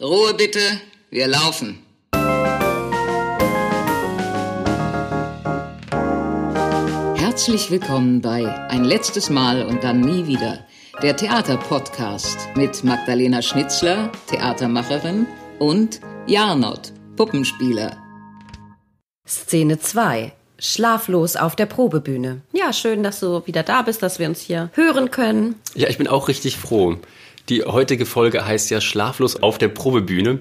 Ruhe bitte, wir laufen. Herzlich willkommen bei Ein letztes Mal und dann nie wieder. Der Theaterpodcast mit Magdalena Schnitzler, Theatermacherin, und Jarnot, Puppenspieler. Szene 2. Schlaflos auf der Probebühne. Ja, schön, dass du wieder da bist, dass wir uns hier hören können. Ja, ich bin auch richtig froh. Die heutige Folge heißt ja Schlaflos auf der Probebühne.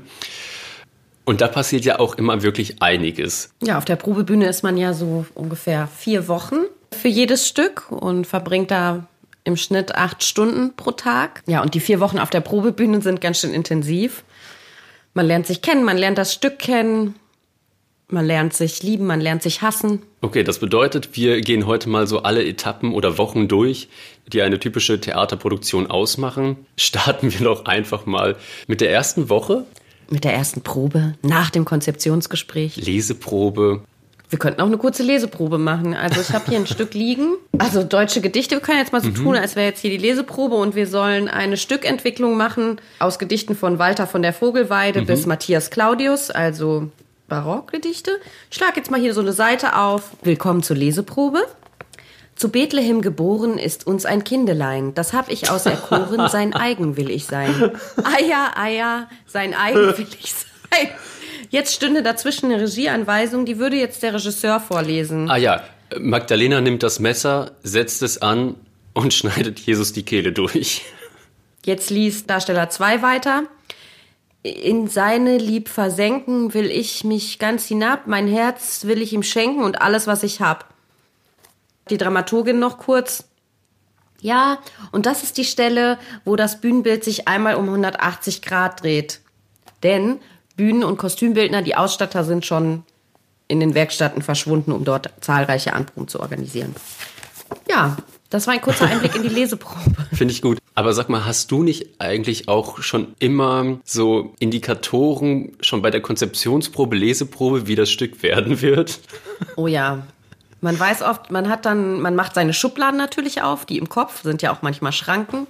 Und da passiert ja auch immer wirklich einiges. Ja, auf der Probebühne ist man ja so ungefähr vier Wochen für jedes Stück und verbringt da im Schnitt acht Stunden pro Tag. Ja, und die vier Wochen auf der Probebühne sind ganz schön intensiv. Man lernt sich kennen, man lernt das Stück kennen, man lernt sich lieben, man lernt sich hassen. Okay, das bedeutet, wir gehen heute mal so alle Etappen oder Wochen durch, die eine typische Theaterproduktion ausmachen. Starten wir doch einfach mal mit der ersten Woche. Mit der ersten Probe, nach dem Konzeptionsgespräch. Leseprobe. Wir könnten auch eine kurze Leseprobe machen. Also ich habe hier ein Stück liegen. Also deutsche Gedichte. Wir können jetzt mal so mhm. tun, als wäre jetzt hier die Leseprobe und wir sollen eine Stückentwicklung machen aus Gedichten von Walter von der Vogelweide mhm. bis Matthias Claudius. Also Barockgedichte. Ich schlage jetzt mal hier so eine Seite auf. Willkommen zur Leseprobe. Zu Bethlehem geboren ist uns ein Kindelein, das hab ich auserkoren, sein eigen will ich sein. Eier, Eier, sein eigen will ich sein. Jetzt stünde dazwischen eine Regieanweisung, die würde jetzt der Regisseur vorlesen. Ah ja, Magdalena nimmt das Messer, setzt es an und schneidet Jesus die Kehle durch. Jetzt liest Darsteller 2 weiter in seine Lieb versenken will ich mich ganz hinab, mein Herz will ich ihm schenken und alles, was ich hab. Die Dramaturgin noch kurz. Ja, und das ist die Stelle, wo das Bühnenbild sich einmal um 180 Grad dreht. Denn Bühnen- und Kostümbildner, die Ausstatter sind schon in den Werkstätten verschwunden, um dort zahlreiche Anproben zu organisieren. Ja, das war ein kurzer Einblick in die Leseprobe. Finde ich gut. Aber sag mal, hast du nicht eigentlich auch schon immer so Indikatoren schon bei der Konzeptionsprobe, Leseprobe, wie das Stück werden wird? Oh ja. Man weiß oft, man hat dann, man macht seine Schubladen natürlich auf, die im Kopf sind ja auch manchmal Schranken.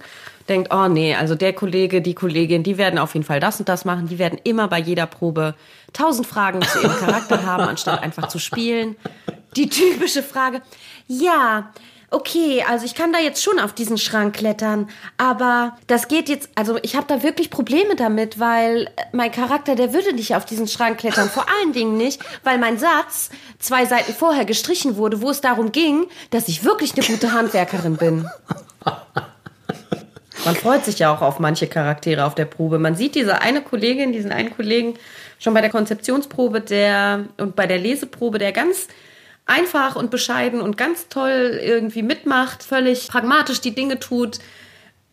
Denkt, oh nee, also der Kollege, die Kollegin, die werden auf jeden Fall das und das machen. Die werden immer bei jeder Probe tausend Fragen zu ihrem Charakter haben, anstatt einfach zu spielen. Die typische Frage, ja, okay, also ich kann da jetzt schon auf diesen Schrank klettern, aber das geht jetzt, also ich habe da wirklich Probleme damit, weil mein Charakter, der würde nicht auf diesen Schrank klettern. Vor allen Dingen nicht, weil mein Satz zwei Seiten vorher gestrichen wurde, wo es darum ging, dass ich wirklich eine gute Handwerkerin bin. Man freut sich ja auch auf manche Charaktere auf der Probe. Man sieht diese eine Kollegin, diesen einen Kollegen schon bei der Konzeptionsprobe der und bei der Leseprobe, der ganz einfach und bescheiden und ganz toll irgendwie mitmacht, völlig pragmatisch die Dinge tut,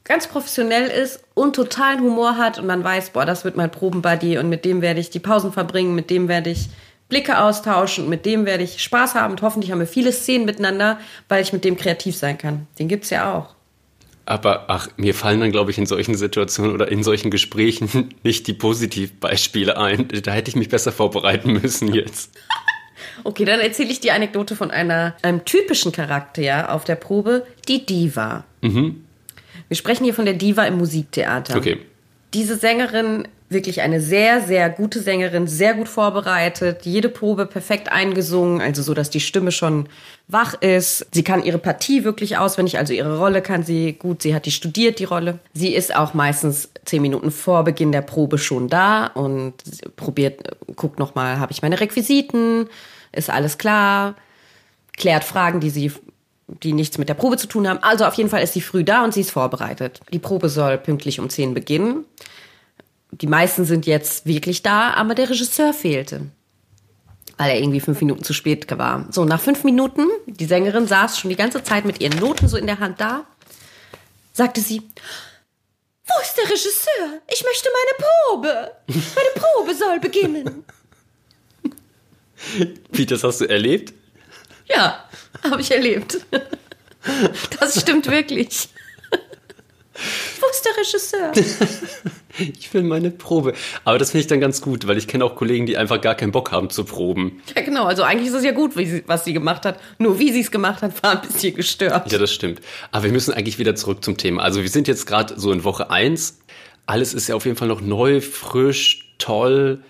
ganz professionell ist und totalen Humor hat und man weiß, boah, das wird mein Probenbuddy und mit dem werde ich die Pausen verbringen, mit dem werde ich Blicke austauschen mit dem werde ich Spaß haben und hoffentlich haben wir viele Szenen miteinander, weil ich mit dem kreativ sein kann. Den gibt's ja auch. Aber ach, mir fallen dann, glaube ich, in solchen Situationen oder in solchen Gesprächen nicht die Positivbeispiele ein. Da hätte ich mich besser vorbereiten müssen jetzt. Okay, dann erzähle ich die Anekdote von einer, einem typischen Charakter auf der Probe, die Diva. Mhm. Wir sprechen hier von der Diva im Musiktheater. Okay. Diese Sängerin, wirklich eine sehr, sehr gute Sängerin, sehr gut vorbereitet, jede Probe perfekt eingesungen, also so, dass die Stimme schon wach ist. Sie kann ihre Partie wirklich auswendig, also ihre Rolle kann sie gut. Sie hat die studiert, die Rolle. Sie ist auch meistens zehn Minuten vor Beginn der Probe schon da und probiert, guckt nochmal, habe ich meine Requisiten? ist alles klar, klärt Fragen, die sie die nichts mit der Probe zu tun haben. Also auf jeden Fall ist sie früh da und sie ist vorbereitet. Die Probe soll pünktlich um 10 beginnen. Die meisten sind jetzt wirklich da, aber der Regisseur fehlte, weil er irgendwie fünf Minuten zu spät war. So, nach fünf Minuten, die Sängerin saß schon die ganze Zeit mit ihren Noten so in der Hand da, sagte sie, wo ist der Regisseur? Ich möchte meine Probe. Meine Probe soll beginnen. Wie, das hast du erlebt? Ja, habe ich erlebt. Das stimmt wirklich. Wo ist der Regisseur? Ich will meine Probe. Aber das finde ich dann ganz gut, weil ich kenne auch Kollegen, die einfach gar keinen Bock haben zu proben. Ja, genau. Also eigentlich ist es ja gut, sie, was sie gemacht hat. Nur wie sie es gemacht hat, war ein bisschen gestört. Ja, das stimmt. Aber wir müssen eigentlich wieder zurück zum Thema. Also wir sind jetzt gerade so in Woche 1 alles ist ja auf jeden Fall noch neu, frisch, toll.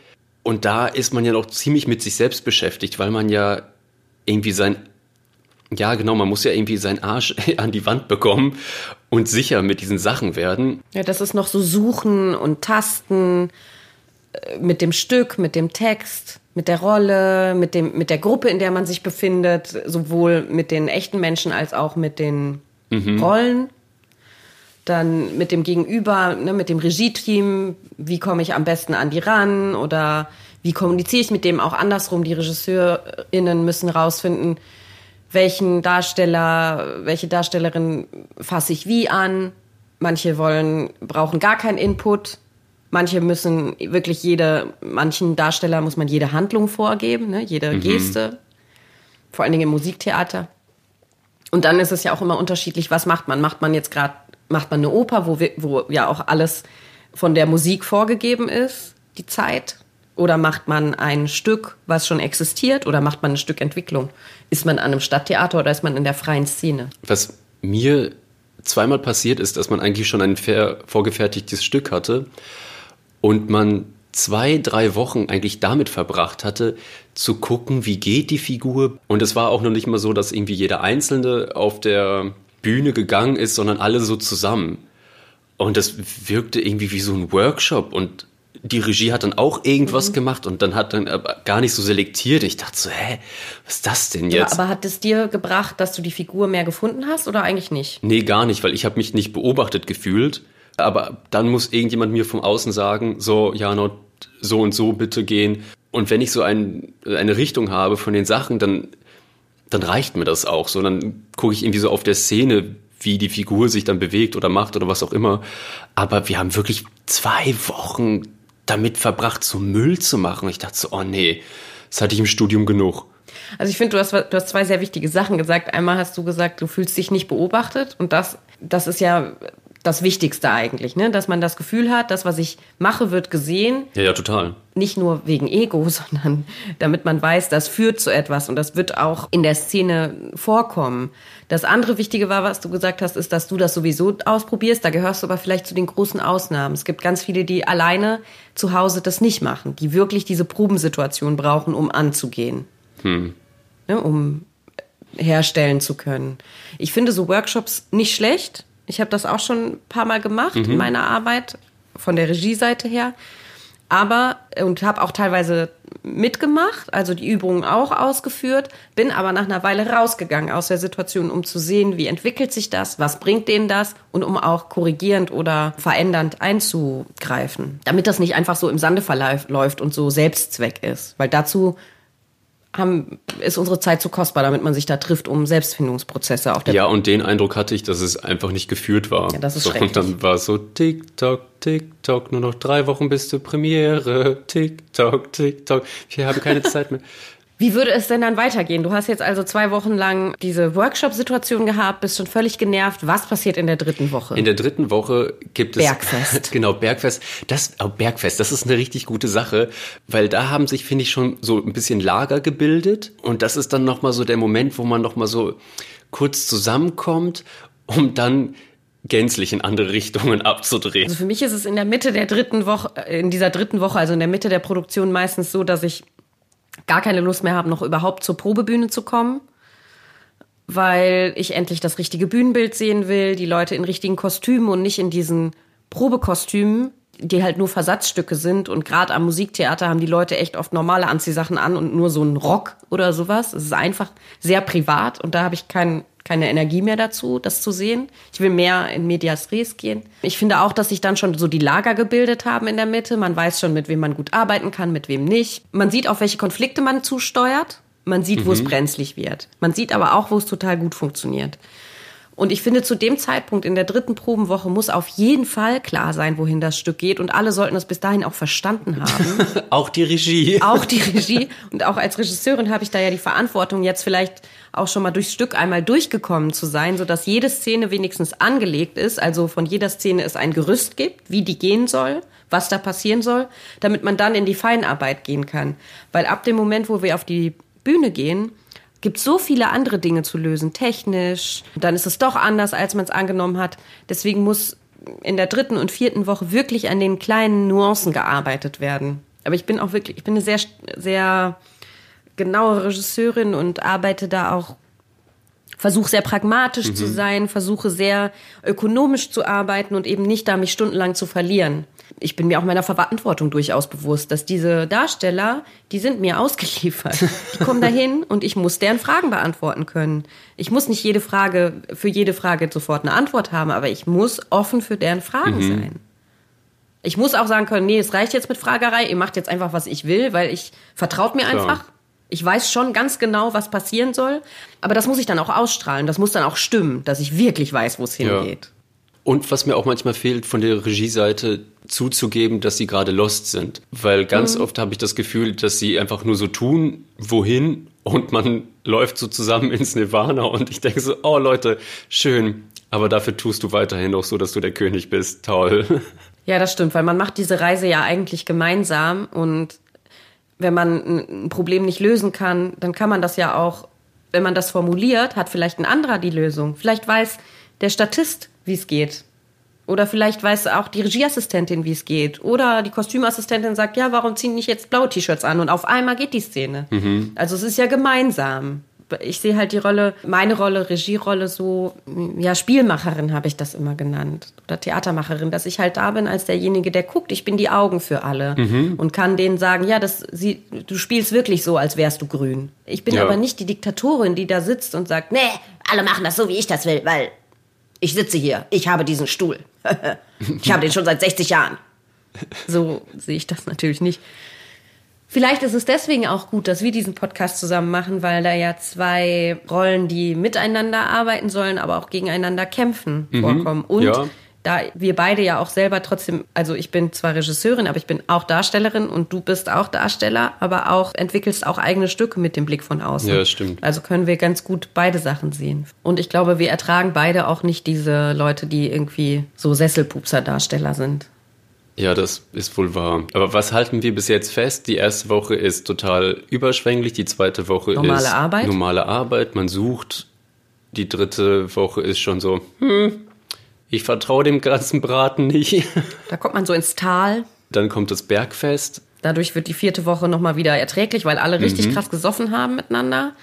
Und da ist man ja noch ziemlich mit sich selbst beschäftigt, weil man ja irgendwie sein, ja genau, man muss ja irgendwie seinen Arsch an die Wand bekommen und sicher mit diesen Sachen werden. Ja, das ist noch so Suchen und Tasten äh, mit dem Stück, mit dem Text, mit der Rolle, mit, dem, mit der Gruppe, in der man sich befindet, sowohl mit den echten Menschen als auch mit den mhm. Rollen dann mit dem Gegenüber, ne, mit dem Regie-Team, wie komme ich am besten an die ran oder wie kommuniziere ich mit dem auch andersrum. Die RegisseurInnen müssen rausfinden, welchen Darsteller, welche Darstellerin fasse ich wie an. Manche wollen, brauchen gar keinen Input. Manche müssen wirklich jede, manchen Darsteller muss man jede Handlung vorgeben, ne, jede mhm. Geste. Vor allen Dingen im Musiktheater. Und dann ist es ja auch immer unterschiedlich, was macht man? Macht man jetzt gerade macht man eine Oper, wo, wir, wo ja auch alles von der Musik vorgegeben ist, die Zeit? Oder macht man ein Stück, was schon existiert? Oder macht man ein Stück Entwicklung? Ist man an einem Stadttheater oder ist man in der freien Szene? Was mir zweimal passiert ist, dass man eigentlich schon ein vorgefertigtes Stück hatte und man zwei, drei Wochen eigentlich damit verbracht hatte, zu gucken, wie geht die Figur. Und es war auch noch nicht mal so, dass irgendwie jeder Einzelne auf der Bühne gegangen ist, sondern alle so zusammen. Und das wirkte irgendwie wie so ein Workshop und die Regie hat dann auch irgendwas mhm. gemacht und dann hat dann aber gar nicht so selektiert. Ich dachte so, hä, was ist das denn jetzt? Ja, aber hat es dir gebracht, dass du die Figur mehr gefunden hast oder eigentlich nicht? Nee, gar nicht, weil ich habe mich nicht beobachtet gefühlt. Aber dann muss irgendjemand mir vom Außen sagen, so, ja, so und so bitte gehen. Und wenn ich so ein, eine Richtung habe von den Sachen, dann dann reicht mir das auch. So, dann gucke ich irgendwie so auf der Szene, wie die Figur sich dann bewegt oder macht oder was auch immer. Aber wir haben wirklich zwei Wochen damit verbracht, so Müll zu machen. Ich dachte so, oh nee, das hatte ich im Studium genug. Also ich finde, du hast, du hast zwei sehr wichtige Sachen gesagt. Einmal hast du gesagt, du fühlst dich nicht beobachtet und das, das ist ja das Wichtigste eigentlich, ne? dass man das Gefühl hat, das, was ich mache, wird gesehen. Ja, ja, total. Nicht nur wegen Ego, sondern damit man weiß, das führt zu etwas und das wird auch in der Szene vorkommen. Das andere Wichtige war, was du gesagt hast, ist, dass du das sowieso ausprobierst. Da gehörst du aber vielleicht zu den großen Ausnahmen. Es gibt ganz viele, die alleine zu Hause das nicht machen, die wirklich diese Probensituation brauchen, um anzugehen. Hm. Ne, um herstellen zu können. Ich finde so Workshops nicht schlecht ich habe das auch schon ein paar Mal gemacht mhm. in meiner Arbeit, von der Regieseite her. Aber, und habe auch teilweise mitgemacht, also die Übungen auch ausgeführt, bin aber nach einer Weile rausgegangen aus der Situation, um zu sehen, wie entwickelt sich das, was bringt denen das und um auch korrigierend oder verändernd einzugreifen. Damit das nicht einfach so im Sande verläuft und so Selbstzweck ist. Weil dazu haben, ist unsere Zeit zu kostbar, damit man sich da trifft, um Selbstfindungsprozesse auf der Ja, und den Eindruck hatte ich, dass es einfach nicht geführt war. Ja, das ist so, Und dann war es so TikTok, TikTok, nur noch drei Wochen bis zur Premiere. TikTok, TikTok. Wir haben keine Zeit mehr. Wie würde es denn dann weitergehen? Du hast jetzt also zwei Wochen lang diese Workshop-Situation gehabt, bist schon völlig genervt. Was passiert in der dritten Woche? In der dritten Woche gibt es Bergfest. genau Bergfest. Das oh, Bergfest, das ist eine richtig gute Sache, weil da haben sich finde ich schon so ein bisschen Lager gebildet und das ist dann noch mal so der Moment, wo man noch mal so kurz zusammenkommt, um dann gänzlich in andere Richtungen abzudrehen. Also für mich ist es in der Mitte der dritten Woche, in dieser dritten Woche, also in der Mitte der Produktion meistens so, dass ich gar keine Lust mehr habe, noch überhaupt zur Probebühne zu kommen, weil ich endlich das richtige Bühnenbild sehen will, die Leute in richtigen Kostümen und nicht in diesen Probekostümen, die halt nur Versatzstücke sind. Und gerade am Musiktheater haben die Leute echt oft normale Anziehsachen an und nur so einen Rock oder sowas. Es ist einfach sehr privat und da habe ich keinen keine Energie mehr dazu, das zu sehen. Ich will mehr in Medias Res gehen. Ich finde auch, dass sich dann schon so die Lager gebildet haben in der Mitte. Man weiß schon, mit wem man gut arbeiten kann, mit wem nicht. Man sieht, auf welche Konflikte man zusteuert. Man sieht, mhm. wo es mhm. brenzlig wird. Man sieht aber auch, wo es total gut funktioniert. Und ich finde, zu dem Zeitpunkt in der dritten Probenwoche muss auf jeden Fall klar sein, wohin das Stück geht. Und alle sollten das bis dahin auch verstanden haben. auch die Regie. Auch die Regie. Und auch als Regisseurin habe ich da ja die Verantwortung, jetzt vielleicht auch schon mal durchs Stück einmal durchgekommen zu sein, sodass jede Szene wenigstens angelegt ist. Also von jeder Szene es ein Gerüst gibt, wie die gehen soll, was da passieren soll, damit man dann in die Feinarbeit gehen kann. Weil ab dem Moment, wo wir auf die Bühne gehen, gibt so viele andere Dinge zu lösen, technisch. Dann ist es doch anders, als man es angenommen hat. Deswegen muss in der dritten und vierten Woche wirklich an den kleinen Nuancen gearbeitet werden. Aber ich bin auch wirklich, ich bin eine sehr, sehr genaue Regisseurin und arbeite da auch versuche sehr pragmatisch mhm. zu sein, versuche sehr ökonomisch zu arbeiten und eben nicht da mich stundenlang zu verlieren. Ich bin mir auch meiner Verantwortung durchaus bewusst, dass diese Darsteller, die sind mir ausgeliefert. Die kommen dahin und ich muss deren Fragen beantworten können. Ich muss nicht jede Frage, für jede Frage sofort eine Antwort haben, aber ich muss offen für deren Fragen mhm. sein. Ich muss auch sagen können, nee, es reicht jetzt mit Fragerei, ihr macht jetzt einfach, was ich will, weil ich vertraut mir Klar. einfach. Ich weiß schon ganz genau, was passieren soll, aber das muss ich dann auch ausstrahlen, das muss dann auch stimmen, dass ich wirklich weiß, wo es hingeht. Ja. Und was mir auch manchmal fehlt, von der Regieseite zuzugeben, dass sie gerade lost sind. Weil ganz mhm. oft habe ich das Gefühl, dass sie einfach nur so tun, wohin und man läuft so zusammen ins Nirvana und ich denke so, oh Leute, schön, aber dafür tust du weiterhin noch so, dass du der König bist. Toll. Ja, das stimmt, weil man macht diese Reise ja eigentlich gemeinsam und wenn man ein Problem nicht lösen kann, dann kann man das ja auch, wenn man das formuliert, hat vielleicht ein anderer die Lösung. Vielleicht weiß der Statist, wie es geht. Oder vielleicht weiß auch die Regieassistentin, wie es geht. Oder die Kostümassistentin sagt, ja, warum ziehen nicht jetzt blaue T-Shirts an? Und auf einmal geht die Szene. Mhm. Also es ist ja gemeinsam ich sehe halt die Rolle, meine Rolle, Regierolle so, ja, Spielmacherin habe ich das immer genannt. Oder Theatermacherin, dass ich halt da bin als derjenige, der guckt. Ich bin die Augen für alle mhm. und kann denen sagen, ja, das, sie, du spielst wirklich so, als wärst du grün. Ich bin ja. aber nicht die Diktatorin, die da sitzt und sagt, nee, alle machen das so, wie ich das will, weil ich sitze hier, ich habe diesen Stuhl. ich habe den schon seit 60 Jahren. So sehe ich das natürlich nicht. Vielleicht ist es deswegen auch gut, dass wir diesen Podcast zusammen machen, weil da ja zwei Rollen, die miteinander arbeiten sollen, aber auch gegeneinander kämpfen, mhm. vorkommen. Und ja. da wir beide ja auch selber trotzdem, also ich bin zwar Regisseurin, aber ich bin auch Darstellerin und du bist auch Darsteller, aber auch entwickelst auch eigene Stücke mit dem Blick von außen. Ja, stimmt. Also können wir ganz gut beide Sachen sehen. Und ich glaube, wir ertragen beide auch nicht diese Leute, die irgendwie so Sesselpupser-Darsteller sind. Ja, das ist wohl wahr. Aber was halten wir bis jetzt fest? Die erste Woche ist total überschwänglich, die zweite Woche normale ist Arbeit. normale Arbeit. Man sucht. Die dritte Woche ist schon so, hm, ich vertraue dem ganzen Braten nicht. Da kommt man so ins Tal. Dann kommt das Bergfest. Dadurch wird die vierte Woche nochmal wieder erträglich, weil alle richtig mhm. krass gesoffen haben miteinander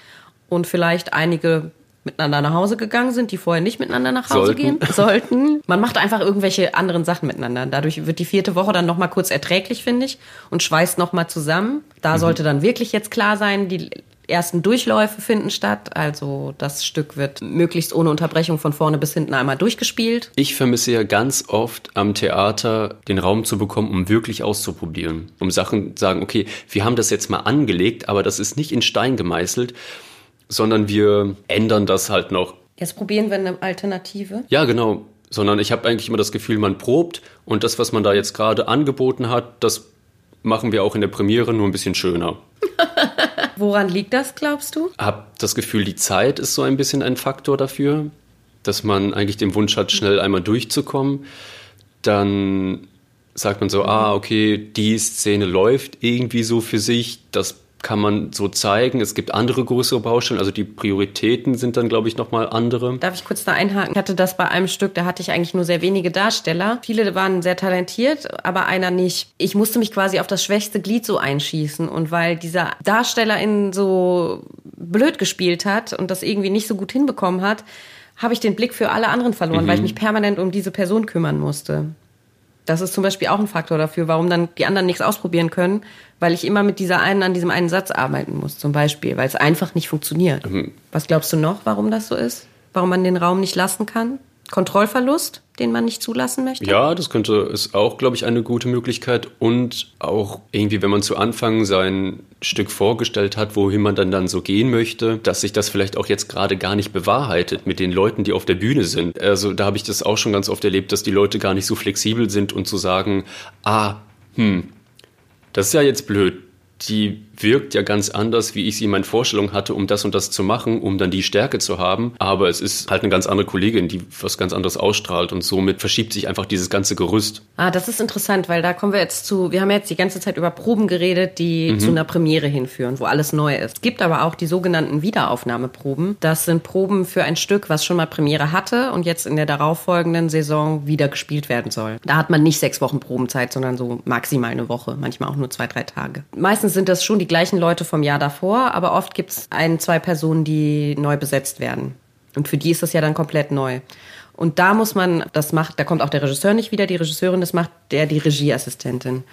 und vielleicht einige miteinander nach Hause gegangen sind, die vorher nicht miteinander nach Hause sollten. gehen sollten. Man macht einfach irgendwelche anderen Sachen miteinander. Dadurch wird die vierte Woche dann noch mal kurz erträglich, finde ich, und schweißt noch mal zusammen. Da mhm. sollte dann wirklich jetzt klar sein, die ersten Durchläufe finden statt. Also das Stück wird möglichst ohne Unterbrechung von vorne bis hinten einmal durchgespielt. Ich vermisse ja ganz oft am Theater den Raum zu bekommen, um wirklich auszuprobieren. Um Sachen zu sagen, okay, wir haben das jetzt mal angelegt, aber das ist nicht in Stein gemeißelt sondern wir ändern das halt noch. Jetzt probieren wir eine Alternative. Ja, genau. Sondern ich habe eigentlich immer das Gefühl, man probt und das, was man da jetzt gerade angeboten hat, das machen wir auch in der Premiere nur ein bisschen schöner. Woran liegt das, glaubst du? Hab das Gefühl, die Zeit ist so ein bisschen ein Faktor dafür, dass man eigentlich den Wunsch hat, schnell einmal durchzukommen. Dann sagt man so, ah, okay, die Szene läuft irgendwie so für sich, das kann man so zeigen. Es gibt andere größere Baustellen, also die Prioritäten sind dann, glaube ich, nochmal andere. Darf ich kurz da einhaken? Ich hatte das bei einem Stück, da hatte ich eigentlich nur sehr wenige Darsteller. Viele waren sehr talentiert, aber einer nicht. Ich musste mich quasi auf das schwächste Glied so einschießen und weil dieser Darstellerin so blöd gespielt hat und das irgendwie nicht so gut hinbekommen hat, habe ich den Blick für alle anderen verloren, mhm. weil ich mich permanent um diese Person kümmern musste. Das ist zum Beispiel auch ein Faktor dafür, warum dann die anderen nichts ausprobieren können, weil ich immer mit dieser einen an diesem einen Satz arbeiten muss, zum Beispiel, weil es einfach nicht funktioniert. Mhm. Was glaubst du noch, warum das so ist? Warum man den Raum nicht lassen kann? Kontrollverlust, den man nicht zulassen möchte? Ja, das könnte ist auch, glaube ich, eine gute Möglichkeit. Und auch irgendwie, wenn man zu Anfang sein Stück vorgestellt hat, wohin man dann, dann so gehen möchte, dass sich das vielleicht auch jetzt gerade gar nicht bewahrheitet mit den Leuten, die auf der Bühne sind. Also da habe ich das auch schon ganz oft erlebt, dass die Leute gar nicht so flexibel sind und zu sagen, ah, hm, das ist ja jetzt blöd. Die wirkt ja ganz anders, wie ich sie in meinen Vorstellungen hatte, um das und das zu machen, um dann die Stärke zu haben. Aber es ist halt eine ganz andere Kollegin, die was ganz anderes ausstrahlt und somit verschiebt sich einfach dieses ganze Gerüst. Ah, das ist interessant, weil da kommen wir jetzt zu, wir haben jetzt die ganze Zeit über Proben geredet, die mhm. zu einer Premiere hinführen, wo alles neu ist. Es gibt aber auch die sogenannten Wiederaufnahmeproben. Das sind Proben für ein Stück, was schon mal Premiere hatte und jetzt in der darauffolgenden Saison wieder gespielt werden soll. Da hat man nicht sechs Wochen Probenzeit, sondern so maximal eine Woche, manchmal auch nur zwei, drei Tage. Meistens sind das schon die gleichen Leute vom Jahr davor, aber oft gibt es ein, zwei Personen, die neu besetzt werden. Und für die ist das ja dann komplett neu. Und da muss man, das macht, da kommt auch der Regisseur nicht wieder, die Regisseurin, das macht der, die Regieassistentin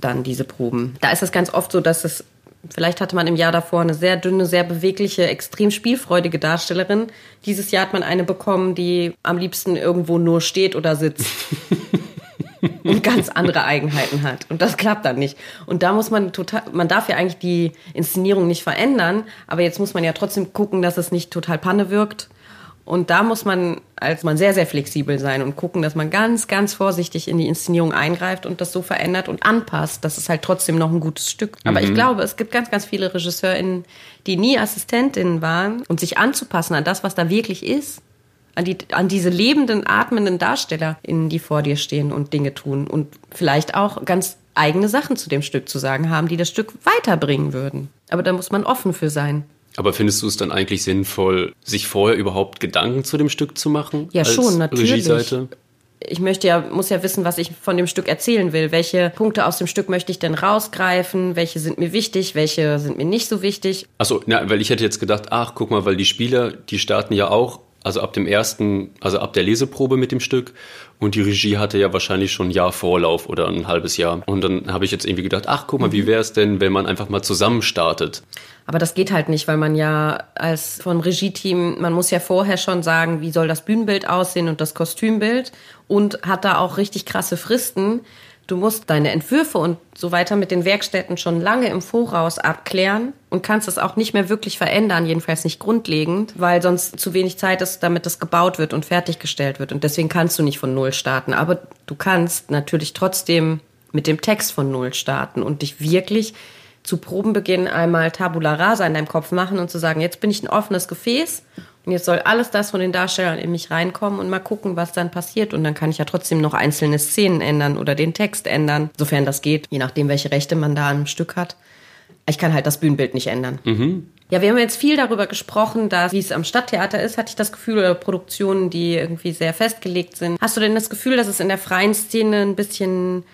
dann diese Proben. Da ist es ganz oft so, dass es, vielleicht hatte man im Jahr davor eine sehr dünne, sehr bewegliche, extrem spielfreudige Darstellerin. Dieses Jahr hat man eine bekommen, die am liebsten irgendwo nur steht oder sitzt. und ganz andere Eigenheiten hat. Und das klappt dann nicht. Und da muss man total, man darf ja eigentlich die Inszenierung nicht verändern, aber jetzt muss man ja trotzdem gucken, dass es nicht total Panne wirkt. Und da muss man als man sehr, sehr flexibel sein und gucken, dass man ganz, ganz vorsichtig in die Inszenierung eingreift und das so verändert und anpasst. Das ist halt trotzdem noch ein gutes Stück. Aber mhm. ich glaube, es gibt ganz, ganz viele RegisseurInnen, die nie Assistentinnen waren und sich anzupassen an das, was da wirklich ist an, die, an diese lebenden, atmenden DarstellerInnen, die vor dir stehen und Dinge tun und vielleicht auch ganz eigene Sachen zu dem Stück zu sagen haben, die das Stück weiterbringen würden. Aber da muss man offen für sein. Aber findest du es dann eigentlich sinnvoll, sich vorher überhaupt Gedanken zu dem Stück zu machen? Ja, schon, natürlich. Regieseite? ich möchte ja, muss ja wissen, was ich von dem Stück erzählen will. Welche Punkte aus dem Stück möchte ich denn rausgreifen? Welche sind mir wichtig? Welche sind mir nicht so wichtig? Achso, weil ich hätte jetzt gedacht, ach, guck mal, weil die Spieler, die starten ja auch also ab dem ersten, also ab der Leseprobe mit dem Stück. Und die Regie hatte ja wahrscheinlich schon ein Jahr Vorlauf oder ein halbes Jahr. Und dann habe ich jetzt irgendwie gedacht, ach guck mal, wie mhm. wäre es denn, wenn man einfach mal zusammen startet? Aber das geht halt nicht, weil man ja als vom Regie-Team, man muss ja vorher schon sagen, wie soll das Bühnenbild aussehen und das Kostümbild und hat da auch richtig krasse Fristen. Du musst deine Entwürfe und so weiter mit den Werkstätten schon lange im Voraus abklären und kannst es auch nicht mehr wirklich verändern, jedenfalls nicht grundlegend, weil sonst zu wenig Zeit ist, damit es gebaut wird und fertiggestellt wird. Und deswegen kannst du nicht von Null starten. Aber du kannst natürlich trotzdem mit dem Text von Null starten und dich wirklich zu Probenbeginn einmal Tabula rasa in deinem Kopf machen und zu sagen, jetzt bin ich ein offenes Gefäß und jetzt soll alles das von den Darstellern in mich reinkommen und mal gucken, was dann passiert. Und dann kann ich ja trotzdem noch einzelne Szenen ändern oder den Text ändern, sofern das geht, je nachdem, welche Rechte man da am Stück hat. Ich kann halt das Bühnenbild nicht ändern. Mhm. Ja, wir haben jetzt viel darüber gesprochen, dass, wie es am Stadttheater ist, hatte ich das Gefühl, oder Produktionen, die irgendwie sehr festgelegt sind. Hast du denn das Gefühl, dass es in der freien Szene ein bisschen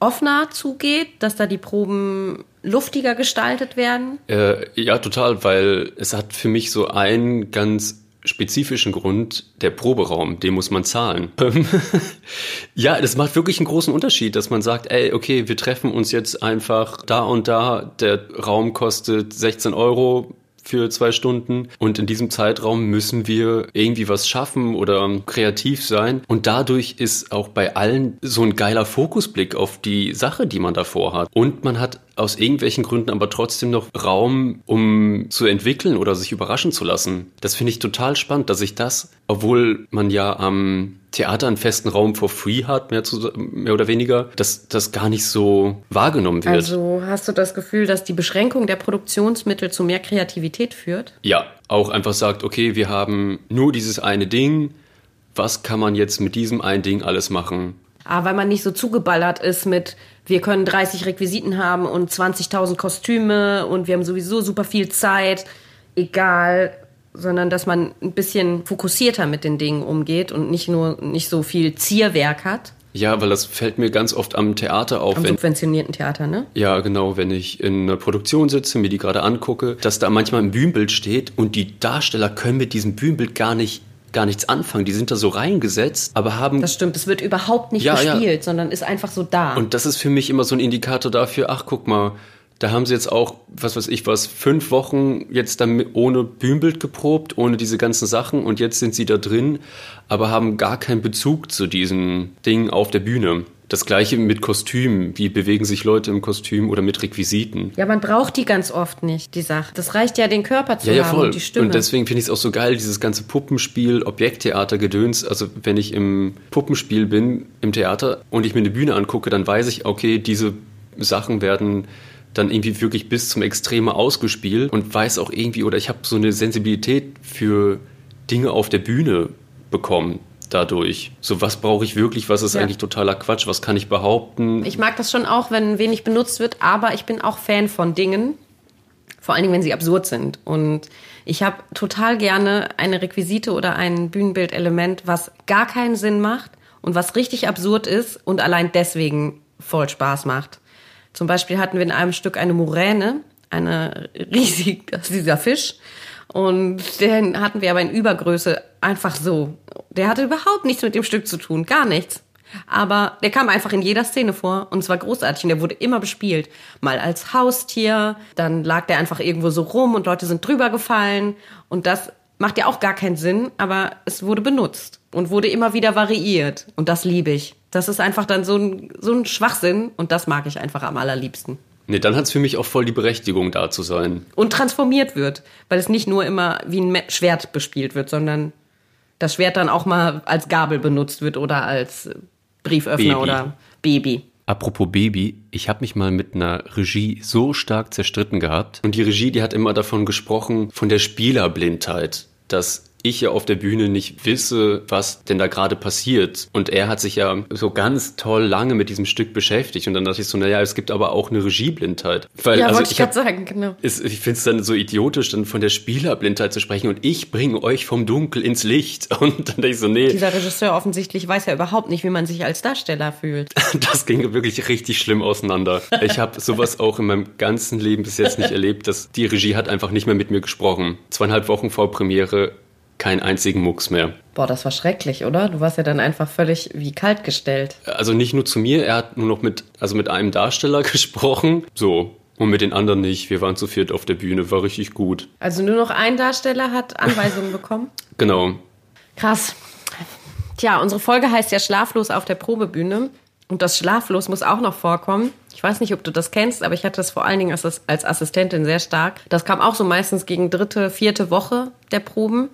offener zugeht, dass da die Proben luftiger gestaltet werden? Äh, ja, total, weil es hat für mich so einen ganz spezifischen Grund, der Proberaum, den muss man zahlen. ja, das macht wirklich einen großen Unterschied, dass man sagt, ey, okay, wir treffen uns jetzt einfach da und da, der Raum kostet 16 Euro, für zwei Stunden und in diesem Zeitraum müssen wir irgendwie was schaffen oder kreativ sein und dadurch ist auch bei allen so ein geiler Fokusblick auf die Sache, die man davor hat und man hat aus irgendwelchen Gründen aber trotzdem noch Raum, um zu entwickeln oder sich überraschen zu lassen. Das finde ich total spannend, dass sich das, obwohl man ja am Theater einen festen Raum for free hat, mehr, zu, mehr oder weniger, dass das gar nicht so wahrgenommen wird. Also hast du das Gefühl, dass die Beschränkung der Produktionsmittel zu mehr Kreativität führt? Ja, auch einfach sagt, okay, wir haben nur dieses eine Ding, was kann man jetzt mit diesem einen Ding alles machen? Ah, weil man nicht so zugeballert ist mit, wir können 30 Requisiten haben und 20.000 Kostüme und wir haben sowieso super viel Zeit. Egal, sondern dass man ein bisschen fokussierter mit den Dingen umgeht und nicht nur nicht so viel Zierwerk hat. Ja, weil das fällt mir ganz oft am Theater auf. Am wenn, subventionierten Theater, ne? Ja, genau. Wenn ich in einer Produktion sitze, mir die gerade angucke, dass da manchmal ein Bühnenbild steht und die Darsteller können mit diesem Bühnenbild gar nicht gar nichts anfangen. Die sind da so reingesetzt, aber haben. Das stimmt, es wird überhaupt nicht ja, gespielt, ja. sondern ist einfach so da. Und das ist für mich immer so ein Indikator dafür, ach guck mal, da haben sie jetzt auch, was weiß ich was, fünf Wochen jetzt dann ohne Bühnenbild geprobt, ohne diese ganzen Sachen und jetzt sind sie da drin, aber haben gar keinen Bezug zu diesen Dingen auf der Bühne. Das gleiche mit Kostümen. Wie bewegen sich Leute im Kostüm oder mit Requisiten? Ja, man braucht die ganz oft nicht, die Sache. Das reicht ja, den Körper zu ja, ja, haben voll. und die Stimme. Und deswegen finde ich es auch so geil, dieses ganze Puppenspiel, Objekttheater-Gedöns. Also wenn ich im Puppenspiel bin, im Theater und ich mir eine Bühne angucke, dann weiß ich, okay, diese Sachen werden dann irgendwie wirklich bis zum Extreme ausgespielt und weiß auch irgendwie, oder ich habe so eine Sensibilität für Dinge auf der Bühne bekommen dadurch. So, was brauche ich wirklich, was ist Ja. eigentlich totaler Quatsch, was kann ich behaupten? Ich mag das schon auch, wenn wenig benutzt wird, aber ich bin auch Fan von Dingen, vor allen Dingen, wenn sie absurd sind. Und ich habe total gerne eine Requisite oder ein Bühnenbildelement, was gar keinen Sinn macht und was richtig absurd ist und allein deswegen voll Spaß macht. Zum Beispiel hatten wir in einem Stück eine Muräne, eine riesig, das ist dieser Fisch. Und den hatten wir aber in Übergröße einfach so. Der hatte überhaupt nichts mit dem Stück zu tun, gar nichts. Aber der kam einfach in jeder Szene vor und es war großartig und der wurde immer bespielt. Mal als Haustier, dann lag der einfach irgendwo so rum und Leute sind drüber gefallen und das macht ja auch gar keinen Sinn, aber es wurde benutzt und wurde immer wieder variiert und das liebe ich. Das ist einfach dann so ein, so ein Schwachsinn und das mag ich einfach am allerliebsten. Nee, dann hat es für mich auch voll die Berechtigung, da zu sein. Und transformiert wird, weil es nicht nur immer wie ein Schwert bespielt wird, sondern das Schwert dann auch mal als Gabel benutzt wird oder als äh, Brieföffner Baby. oder Baby. Apropos Baby, ich habe mich mal mit einer Regie so stark zerstritten gehabt. Und die Regie, die hat immer davon gesprochen, von der Spielerblindheit, dass ich ja auf der Bühne nicht wisse, was denn da gerade passiert. Und er hat sich ja so ganz toll lange mit diesem Stück beschäftigt. Und dann dachte ich so, naja, es gibt aber auch eine Regieblindheit. Weil, Ja, also wollte ich gerade sagen, genau. ist, ich finde es dann so idiotisch, dann von der Spielerblindheit zu sprechen und ich bringe euch vom Dunkel ins Licht. Und dann denke ich so, nee, Dieser Regisseur offensichtlich weiß ja überhaupt nicht, wie man sich als Darsteller fühlt. das ging wirklich richtig schlimm auseinander. Ich habe sowas auch in meinem ganzen Leben bis jetzt nicht erlebt, dass die Regie hat einfach nicht mehr mit mir gesprochen. Zweieinhalb Wochen vor Premiere keinen einzigen Mucks mehr. Boah, das war schrecklich, oder? Du warst ja dann einfach völlig wie kalt gestellt. Also nicht nur zu mir, er hat nur noch mit, also mit einem Darsteller gesprochen. So. Und mit den anderen nicht. Wir waren zu viert auf der Bühne, war richtig gut. Also nur noch ein Darsteller hat Anweisungen bekommen. Genau. Krass. Tja, unsere Folge heißt ja Schlaflos auf der Probebühne. Und das Schlaflos muss auch noch vorkommen. Ich weiß nicht, ob du das kennst, aber ich hatte das vor allen Dingen als, als Assistentin sehr stark. Das kam auch so meistens gegen dritte, vierte Woche der Proben,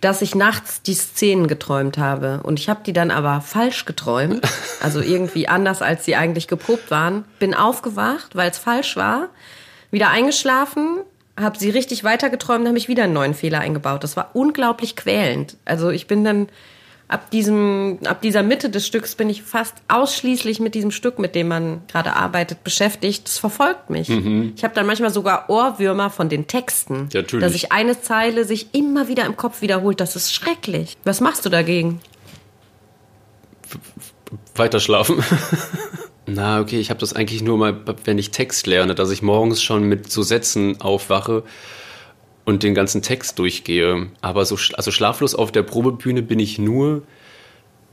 dass ich nachts die Szenen geträumt habe. Und ich habe die dann aber falsch geträumt. Also irgendwie anders, als sie eigentlich geprobt waren. Bin aufgewacht, weil es falsch war. Wieder eingeschlafen, habe sie richtig weitergeträumt, habe ich wieder einen neuen Fehler eingebaut. Das war unglaublich quälend. Also ich bin dann ab diesem, ab dieser Mitte des Stücks bin ich fast ausschließlich mit diesem Stück, mit dem man gerade arbeitet, beschäftigt. Das verfolgt mich. Ich habe dann manchmal sogar Ohrwürmer von den Texten. Ja. Dass sich eine Zeile sich immer wieder im Kopf wiederholt. Das ist schrecklich. Was machst du dagegen? Weiter schlafen. Na, okay, ich habe das eigentlich nur mal, wenn ich Text lerne, dass ich morgens schon mit so Sätzen aufwache und den ganzen Text durchgehe. Aber so, also schlaflos auf der Probebühne bin ich nur,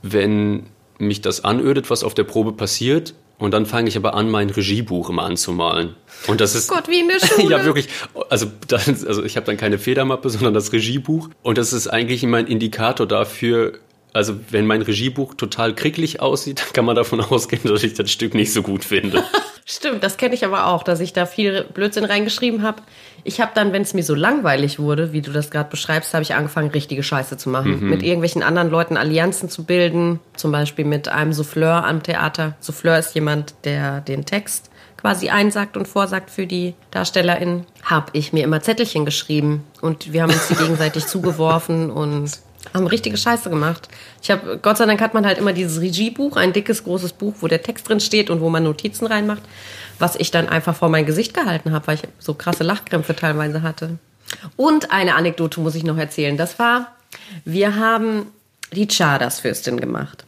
wenn mich das anödet, was auf der Probe passiert. Und dann fange ich aber an, mein Regiebuch immer anzumalen. Und das ist. Gott, wie in der Schule. ja, wirklich. Also, dann, also ich habe dann keine Federmappe, sondern das Regiebuch. Und das ist eigentlich immer ein Indikator dafür, also wenn mein Regiebuch total kricklig aussieht, dann kann man davon ausgehen, dass ich das Stück nicht so gut finde. Stimmt, das kenne ich aber auch, dass ich da viel Blödsinn reingeschrieben habe. Ich habe dann, wenn es mir so langweilig wurde, wie du das gerade beschreibst, habe ich angefangen, richtige Scheiße zu machen. Mit irgendwelchen anderen Leuten Allianzen zu bilden. Zum Beispiel mit einem Souffleur am Theater. Souffleur ist jemand, der den Text quasi einsagt und vorsagt für die DarstellerInnen. Habe ich mir immer Zettelchen geschrieben. Und wir haben uns die gegenseitig zugeworfen und haben richtige Scheiße gemacht. Ich habe, Gott sei Dank hat man halt immer dieses Regiebuch, ein dickes, großes Buch, wo der Text drin steht und wo man Notizen reinmacht, was ich dann einfach vor mein Gesicht gehalten habe, weil ich so krasse Lachkrämpfe teilweise hatte. Und eine Anekdote muss ich noch erzählen. Das war, wir haben die Chardas-Fürstin gemacht.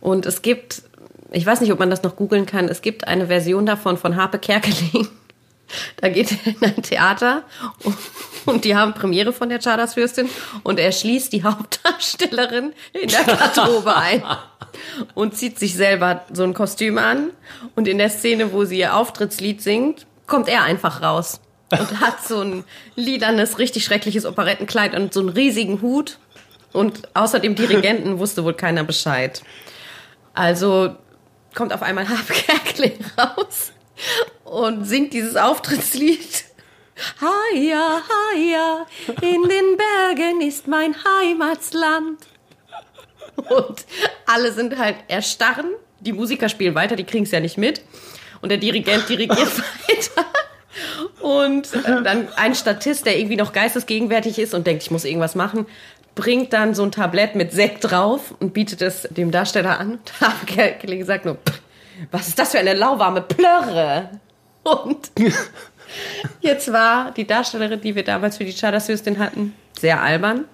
Und es gibt, ich weiß nicht, ob man das noch googeln kann, es gibt eine Version davon von Harpe Kerkeling. Da geht er in ein Theater und, und die haben Premiere von der Chardas-Fürstin und er schließt die Hauptdarstellerin in der Garderobe ein und zieht sich selber so ein Kostüm an und in der Szene, wo sie ihr Auftrittslied singt, kommt er einfach raus und hat so ein liedernes, richtig schreckliches Operettenkleid und so einen riesigen Hut und außer dem Dirigenten wusste wohl keiner Bescheid. Also kommt auf einmal Harpe Kerkeling raus und singt dieses Auftrittslied. Haja, haja, in den Bergen ist mein Heimatsland. Und alle sind halt erstarren. Die Musiker spielen weiter, die kriegen es ja nicht mit. und der Dirigent dirigiert weiter. Und dann ein Statist, der irgendwie noch geistesgegenwärtig ist und denkt, ich muss irgendwas machen, bringt dann so ein Tablett mit Sekt drauf und bietet es dem Darsteller an. Da habe ich gesagt nur, was ist das für eine lauwarme Plörre? Und jetzt war die Darstellerin, die wir damals für die Chartersüstin hatten, sehr albern.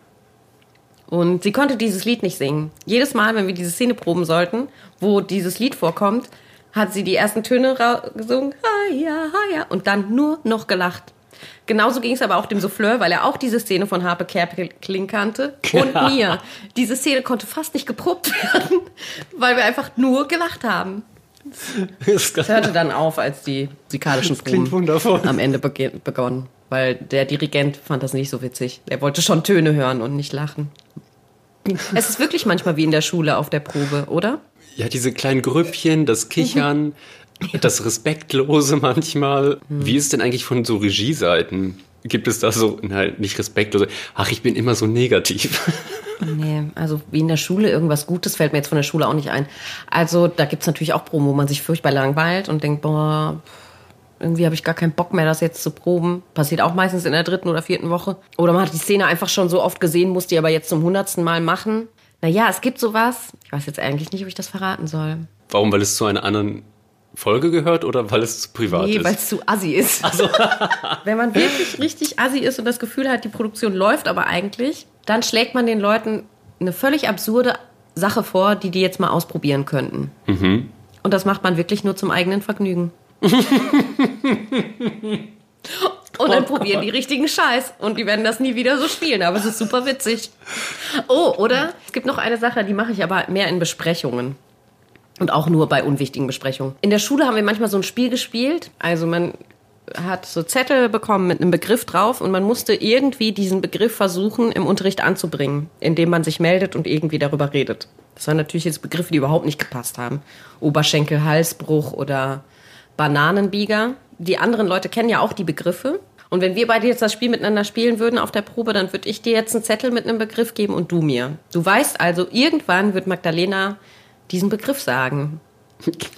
Und sie konnte dieses Lied nicht singen. Jedes Mal, wenn wir diese Szene proben sollten, wo dieses Lied vorkommt, hat sie die ersten Töne gesungen, ha ja, ha ja, und dann nur noch gelacht. Genauso ging es aber auch dem Souffleur, weil er auch diese Szene von Harpe Kerkeling kannte und mir. Diese Szene konnte fast nicht geprobt werden, weil wir einfach nur gelacht haben. Es hörte dann auf, als die musikalischen Proben am Ende begonnen, weil der Dirigent fand das nicht so witzig. Er wollte schon Töne hören und nicht lachen. Es ist wirklich manchmal wie in der Schule auf der Probe, oder? Ja, diese kleinen Grüppchen, das Kichern, das Respektlose manchmal. Mhm. Wie ist es denn eigentlich von so Regieseiten? Gibt es da so, nein, nicht respektlose, ach, ich bin immer so negativ. Nee, also wie in der Schule irgendwas Gutes fällt mir jetzt von der Schule auch nicht ein. Also da gibt es natürlich auch Proben, wo man sich furchtbar langweilt und denkt, boah, irgendwie habe ich gar keinen Bock mehr, das jetzt zu proben. Passiert auch meistens in der dritten oder vierten Woche. Oder man hat die Szene einfach schon so oft gesehen, muss die aber jetzt zum hundertsten Mal machen. Naja, es gibt sowas. Ich weiß jetzt eigentlich nicht, ob ich das verraten soll. Warum? Weil es zu einer anderen Folge gehört oder weil es zu privat nee, ist? Nee, weil es zu assi ist. Also. Wenn man wirklich richtig assi ist und das Gefühl hat, die Produktion läuft aber eigentlich, dann schlägt man den Leuten eine völlig absurde Sache vor, die die jetzt mal ausprobieren könnten. Mhm. Und das macht man wirklich nur zum eigenen Vergnügen. und dann oh probieren die richtigen Scheiß und die werden das nie wieder so spielen, aber es ist super witzig. Oh, oder? Es gibt noch eine Sache, die mache ich aber mehr in Besprechungen. Und auch nur bei unwichtigen Besprechungen. In der Schule haben wir manchmal so ein Spiel gespielt. Also man hat so Zettel bekommen mit einem Begriff drauf und man musste irgendwie diesen Begriff versuchen im Unterricht anzubringen, indem man sich meldet und irgendwie darüber redet. Das waren natürlich jetzt Begriffe, die überhaupt nicht gepasst haben. Oberschenkel, Halsbruch oder Bananenbieger. Die anderen Leute kennen ja auch die Begriffe. Und wenn wir beide jetzt das Spiel miteinander spielen würden auf der Probe, dann würde ich dir jetzt einen Zettel mit einem Begriff geben und du mir. Du weißt also, irgendwann wird Magdalena diesen Begriff sagen.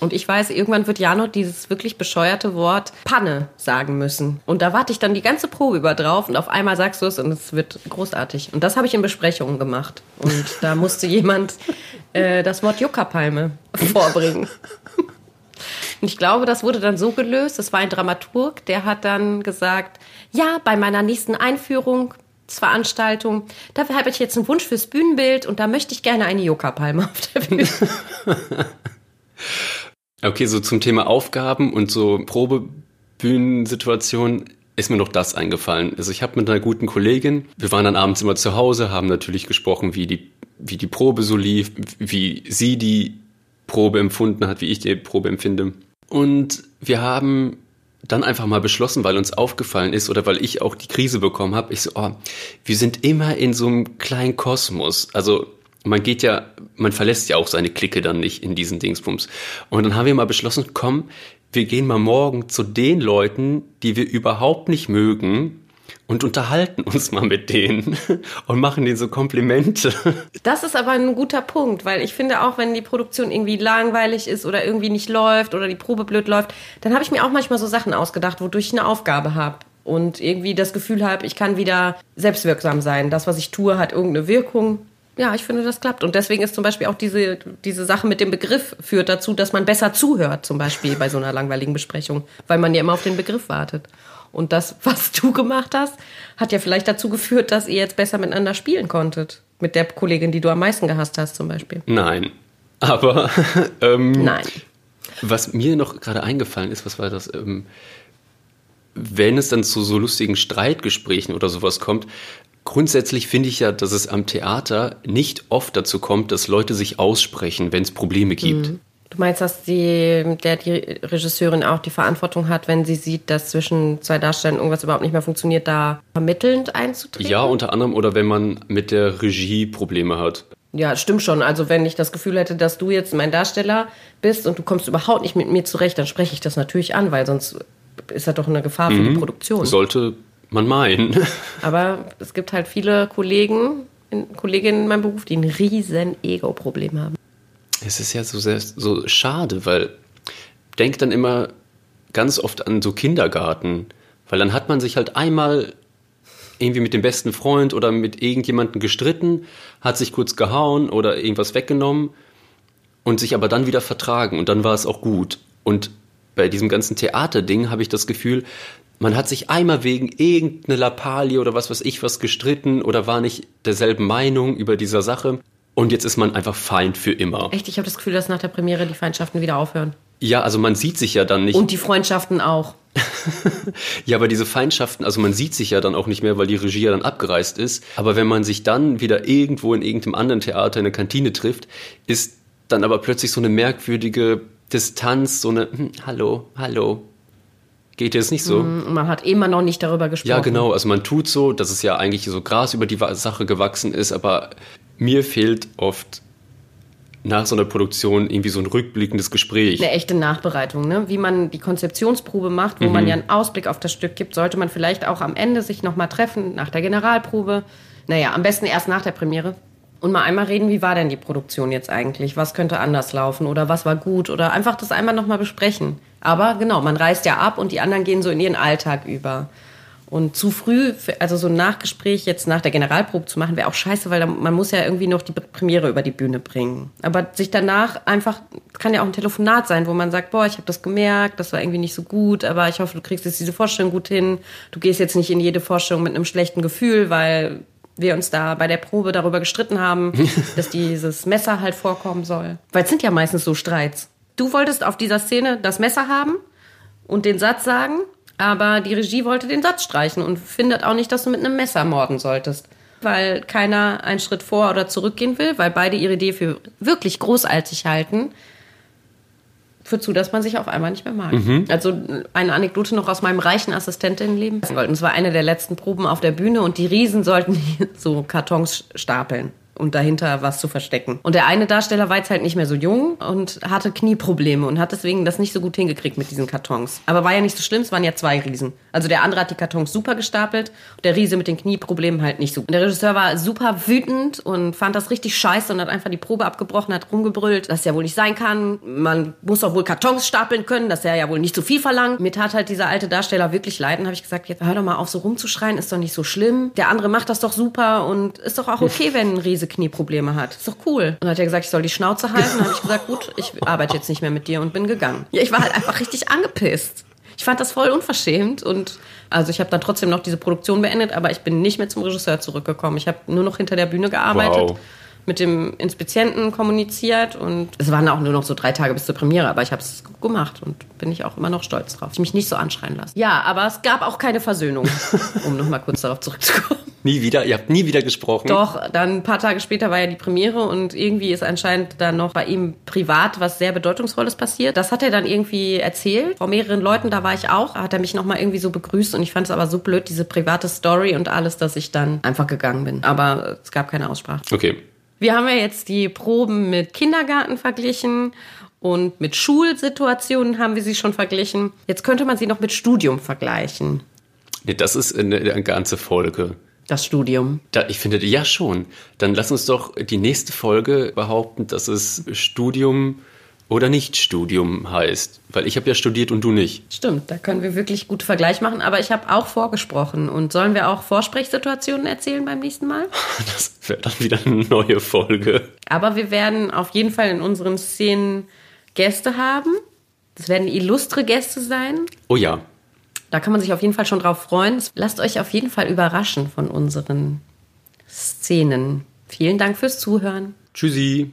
Und ich weiß, irgendwann wird Jano dieses wirklich bescheuerte Wort Panne sagen müssen. Und da warte ich dann die ganze Probe über drauf und auf einmal sagst du es und es wird großartig. Und das habe ich in Besprechungen gemacht. Und da musste jemand äh, das Wort Juckerpalme vorbringen. Und ich glaube, das wurde dann so gelöst. Das war ein Dramaturg, der hat dann gesagt, ja, bei meiner nächsten Einführungsveranstaltung, dafür habe ich jetzt einen Wunsch fürs Bühnenbild und da möchte ich gerne eine Yucca-Palme auf der Bühne. okay, so zum Thema Aufgaben und so Probebühnensituationen ist mir noch das eingefallen. Also ich habe mit einer guten Kollegin, wir waren dann abends immer zu Hause, haben natürlich gesprochen, wie die, wie die Probe so lief, wie sie die Probe empfunden hat, wie ich die Probe empfinde. Und wir haben dann einfach mal beschlossen, weil uns aufgefallen ist oder weil ich auch die Krise bekommen habe, ich so, oh, wir sind immer in so einem kleinen Kosmos. Also man geht ja, man verlässt ja auch seine Clique dann nicht in diesen Dingsbums. Und dann haben wir mal beschlossen, komm, wir gehen mal morgen zu den Leuten, die wir überhaupt nicht mögen und unterhalten uns mal mit denen und machen denen so Komplimente. Das ist aber ein guter Punkt, weil ich finde auch, wenn die Produktion irgendwie langweilig ist oder irgendwie nicht läuft oder die Probe blöd läuft, dann habe ich mir auch manchmal so Sachen ausgedacht, wodurch ich eine Aufgabe habe und irgendwie das Gefühl habe, ich kann wieder selbstwirksam sein. Das, was ich tue, hat irgendeine Wirkung. Ja, ich finde, das klappt. Und deswegen ist zum Beispiel auch diese, diese Sache mit dem Begriff führt dazu, dass man besser zuhört, zum Beispiel bei so einer langweiligen Besprechung, weil man ja immer auf den Begriff wartet. Und das, was du gemacht hast, hat ja vielleicht dazu geführt, dass ihr jetzt besser miteinander spielen konntet. Mit der Kollegin, die du am meisten gehasst hast, zum Beispiel. Nein. Aber. Ähm, Nein. Was mir noch gerade eingefallen ist, was war das? Ähm, wenn es dann zu so lustigen Streitgesprächen oder sowas kommt, grundsätzlich finde ich ja, dass es am Theater nicht oft dazu kommt, dass Leute sich aussprechen, wenn es Probleme gibt. Mhm. Du meinst, dass die, der, die Regisseurin auch die Verantwortung hat, wenn sie sieht, dass zwischen zwei Darstellern irgendwas überhaupt nicht mehr funktioniert, da vermittelnd einzutreten? Ja, unter anderem oder wenn man mit der Regie Probleme hat. Ja, stimmt schon. Also wenn ich das Gefühl hätte, dass du jetzt mein Darsteller bist und du kommst überhaupt nicht mit mir zurecht, dann spreche ich das natürlich an, weil sonst ist das doch eine Gefahr für mhm. die Produktion. Sollte man meinen. Aber es gibt halt viele Kollegen, Kolleginnen in meinem Beruf, die ein riesen Ego-Problem haben. Es ist ja so, sehr, so schade, weil denke dann immer ganz oft an so Kindergarten, weil dann hat man sich halt einmal irgendwie mit dem besten Freund oder mit irgendjemandem gestritten, hat sich kurz gehauen oder irgendwas weggenommen und sich aber dann wieder vertragen und dann war es auch gut. Und bei diesem ganzen Theaterding habe ich das Gefühl, man hat sich einmal wegen irgendeine Lappalie oder was weiß ich was gestritten oder war nicht derselben Meinung über dieser Sache und jetzt ist man einfach Feind für immer. Echt, ich habe das Gefühl, dass nach der Premiere die Feindschaften wieder aufhören. Ja, also man sieht sich ja dann nicht. Und die Freundschaften auch. ja, aber diese Feindschaften, also man sieht sich ja dann auch nicht mehr, weil die Regie ja dann abgereist ist. Aber wenn man sich dann wieder irgendwo in irgendeinem anderen Theater in der Kantine trifft, ist dann aber plötzlich so eine merkwürdige Distanz, so eine hm, Hallo, hallo. Geht jetzt nicht so? Mm, man hat immer noch nicht darüber gesprochen. Ja, genau. Also man tut so, dass es ja eigentlich so Gras über die Sache gewachsen ist, aber mir fehlt oft nach so einer Produktion irgendwie so ein rückblickendes Gespräch. Eine echte Nachbereitung, ne? Wie man die Konzeptionsprobe macht, wo mhm. man ja einen Ausblick auf das Stück gibt, sollte man vielleicht auch am Ende sich nochmal treffen, nach der Generalprobe. Naja, am besten erst nach der Premiere. Und mal einmal reden, wie war denn die Produktion jetzt eigentlich? Was könnte anders laufen oder was war gut? Oder einfach das einmal nochmal besprechen. Aber genau, man reist ja ab und die anderen gehen so in ihren Alltag über. Und zu früh, also so ein Nachgespräch jetzt nach der Generalprobe zu machen, wäre auch scheiße, weil man muss ja irgendwie noch die Premiere über die Bühne bringen. Aber sich danach einfach, kann ja auch ein Telefonat sein, wo man sagt, boah, ich habe das gemerkt, das war irgendwie nicht so gut, aber ich hoffe, du kriegst jetzt diese Vorstellung gut hin. Du gehst jetzt nicht in jede Vorstellung mit einem schlechten Gefühl, weil wir uns da bei der Probe darüber gestritten haben, dass dieses Messer halt vorkommen soll. Weil es sind ja meistens so Streits. Du wolltest auf dieser Szene das Messer haben und den Satz sagen aber die Regie wollte den Satz streichen und findet auch nicht, dass du mit einem Messer morden solltest. Weil keiner einen Schritt vor oder zurückgehen will, weil beide ihre Idee für wirklich großartig halten, führt zu, dass man sich auf einmal nicht mehr mag. Mhm. Also eine Anekdote noch aus meinem reichen Assistentinnenleben. Es war eine der letzten Proben auf der Bühne und die Riesen sollten so Kartons stapeln und dahinter was zu verstecken. Und der eine Darsteller war jetzt halt nicht mehr so jung und hatte Knieprobleme und hat deswegen das nicht so gut hingekriegt mit diesen Kartons. Aber war ja nicht so schlimm, es waren ja zwei Riesen. Also der andere hat die Kartons super gestapelt, der Riese mit den Knieproblemen halt nicht so gut. Der Regisseur war super wütend und fand das richtig scheiße und hat einfach die Probe abgebrochen, hat rumgebrüllt, dass ja wohl nicht sein kann. Man muss doch wohl Kartons stapeln können, dass er ja wohl nicht zu viel verlangt. Mir tat halt dieser alte Darsteller wirklich leid und habe ich gesagt, jetzt hör doch mal auf so rumzuschreien, ist doch nicht so schlimm. Der andere macht das doch super und ist doch auch okay, wenn ein Riese Knieprobleme hat. Ist doch cool. Und hat er gesagt, ich soll die Schnauze halten. Dann habe ich gesagt, gut, ich arbeite jetzt nicht mehr mit dir und bin gegangen. Ja, ich war halt einfach richtig angepisst. Ich fand das voll unverschämt und also ich habe dann trotzdem noch diese Produktion beendet, aber ich bin nicht mehr zum Regisseur zurückgekommen. Ich habe nur noch hinter der Bühne gearbeitet. Wow mit dem Inspizienten kommuniziert und es waren auch nur noch so drei Tage bis zur Premiere, aber ich habe es gemacht und bin ich auch immer noch stolz drauf. Ich mich nicht so anschreien lassen. Ja, aber es gab auch keine Versöhnung, um noch mal kurz darauf zurückzukommen. Nie wieder? Ihr habt nie wieder gesprochen? Doch, dann ein paar Tage später war ja die Premiere und irgendwie ist anscheinend dann noch bei ihm privat was sehr Bedeutungsvolles passiert. Das hat er dann irgendwie erzählt. Vor mehreren Leuten, da war ich auch, hat er mich noch mal irgendwie so begrüßt und ich fand es aber so blöd, diese private Story und alles, dass ich dann einfach gegangen bin. Aber es gab keine Aussprache. Okay. Wir haben ja jetzt die Proben mit Kindergarten verglichen und mit Schulsituationen haben wir sie schon verglichen. Jetzt könnte man sie noch mit Studium vergleichen. Nee, das ist eine, eine ganze Folge. Das Studium. Da, ich finde, ja schon. Dann lass uns doch die nächste Folge behaupten, dass es Studium oder Nicht-Studium heißt. Weil ich habe ja studiert und du nicht. Stimmt, da können wir wirklich gut Vergleich machen. Aber ich habe auch vorgesprochen. Und sollen wir auch Vorsprechsituationen erzählen beim nächsten Mal? Das wäre dann wieder eine neue Folge. Aber wir werden auf jeden Fall in unseren Szenen Gäste haben. Das werden illustre Gäste sein. Oh ja. Da kann man sich auf jeden Fall schon drauf freuen. Lasst euch auf jeden Fall überraschen von unseren Szenen. Vielen Dank fürs Zuhören. Tschüssi.